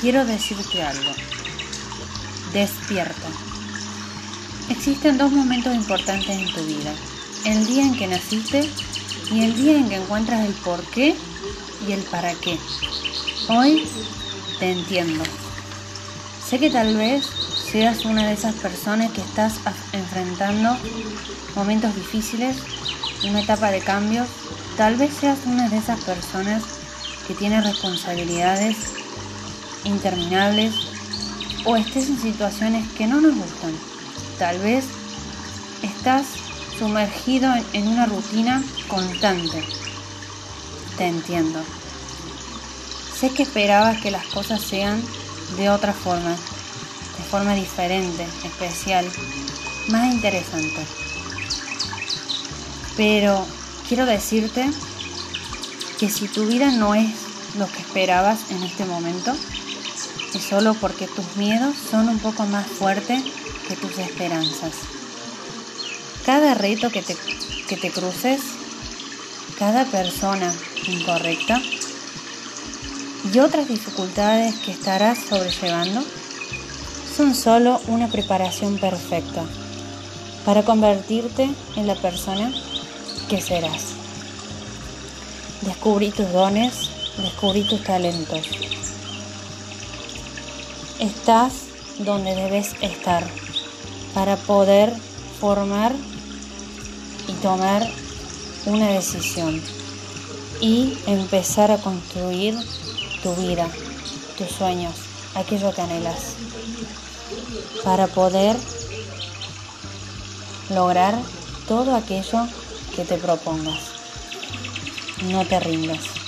quiero decirte algo. Despierta. Existen dos momentos importantes en tu vida. El día en que naciste y el día en que encuentras el por qué y el para qué. Hoy te entiendo. Sé que tal vez seas una de esas personas que estás enfrentando momentos difíciles, una etapa de cambio. Tal vez seas una de esas personas que tiene responsabilidades interminables o estés en situaciones que no nos gustan. Tal vez estás sumergido en una rutina constante. Te entiendo. Sé que esperabas que las cosas sean de otra forma, de forma diferente, especial, más interesante. Pero quiero decirte que si tu vida no es lo que esperabas en este momento, es solo porque tus miedos son un poco más fuertes que tus esperanzas. Cada reto que te, que te cruces, cada persona incorrecta y otras dificultades que estarás sobrellevando son solo una preparación perfecta para convertirte en la persona que serás. Descubrí tus dones, descubrí tus talentos. Estás donde debes estar para poder formar y tomar una decisión y empezar a construir tu vida, tus sueños, aquello que anhelas, para poder lograr todo aquello que te propongas. No te rindas.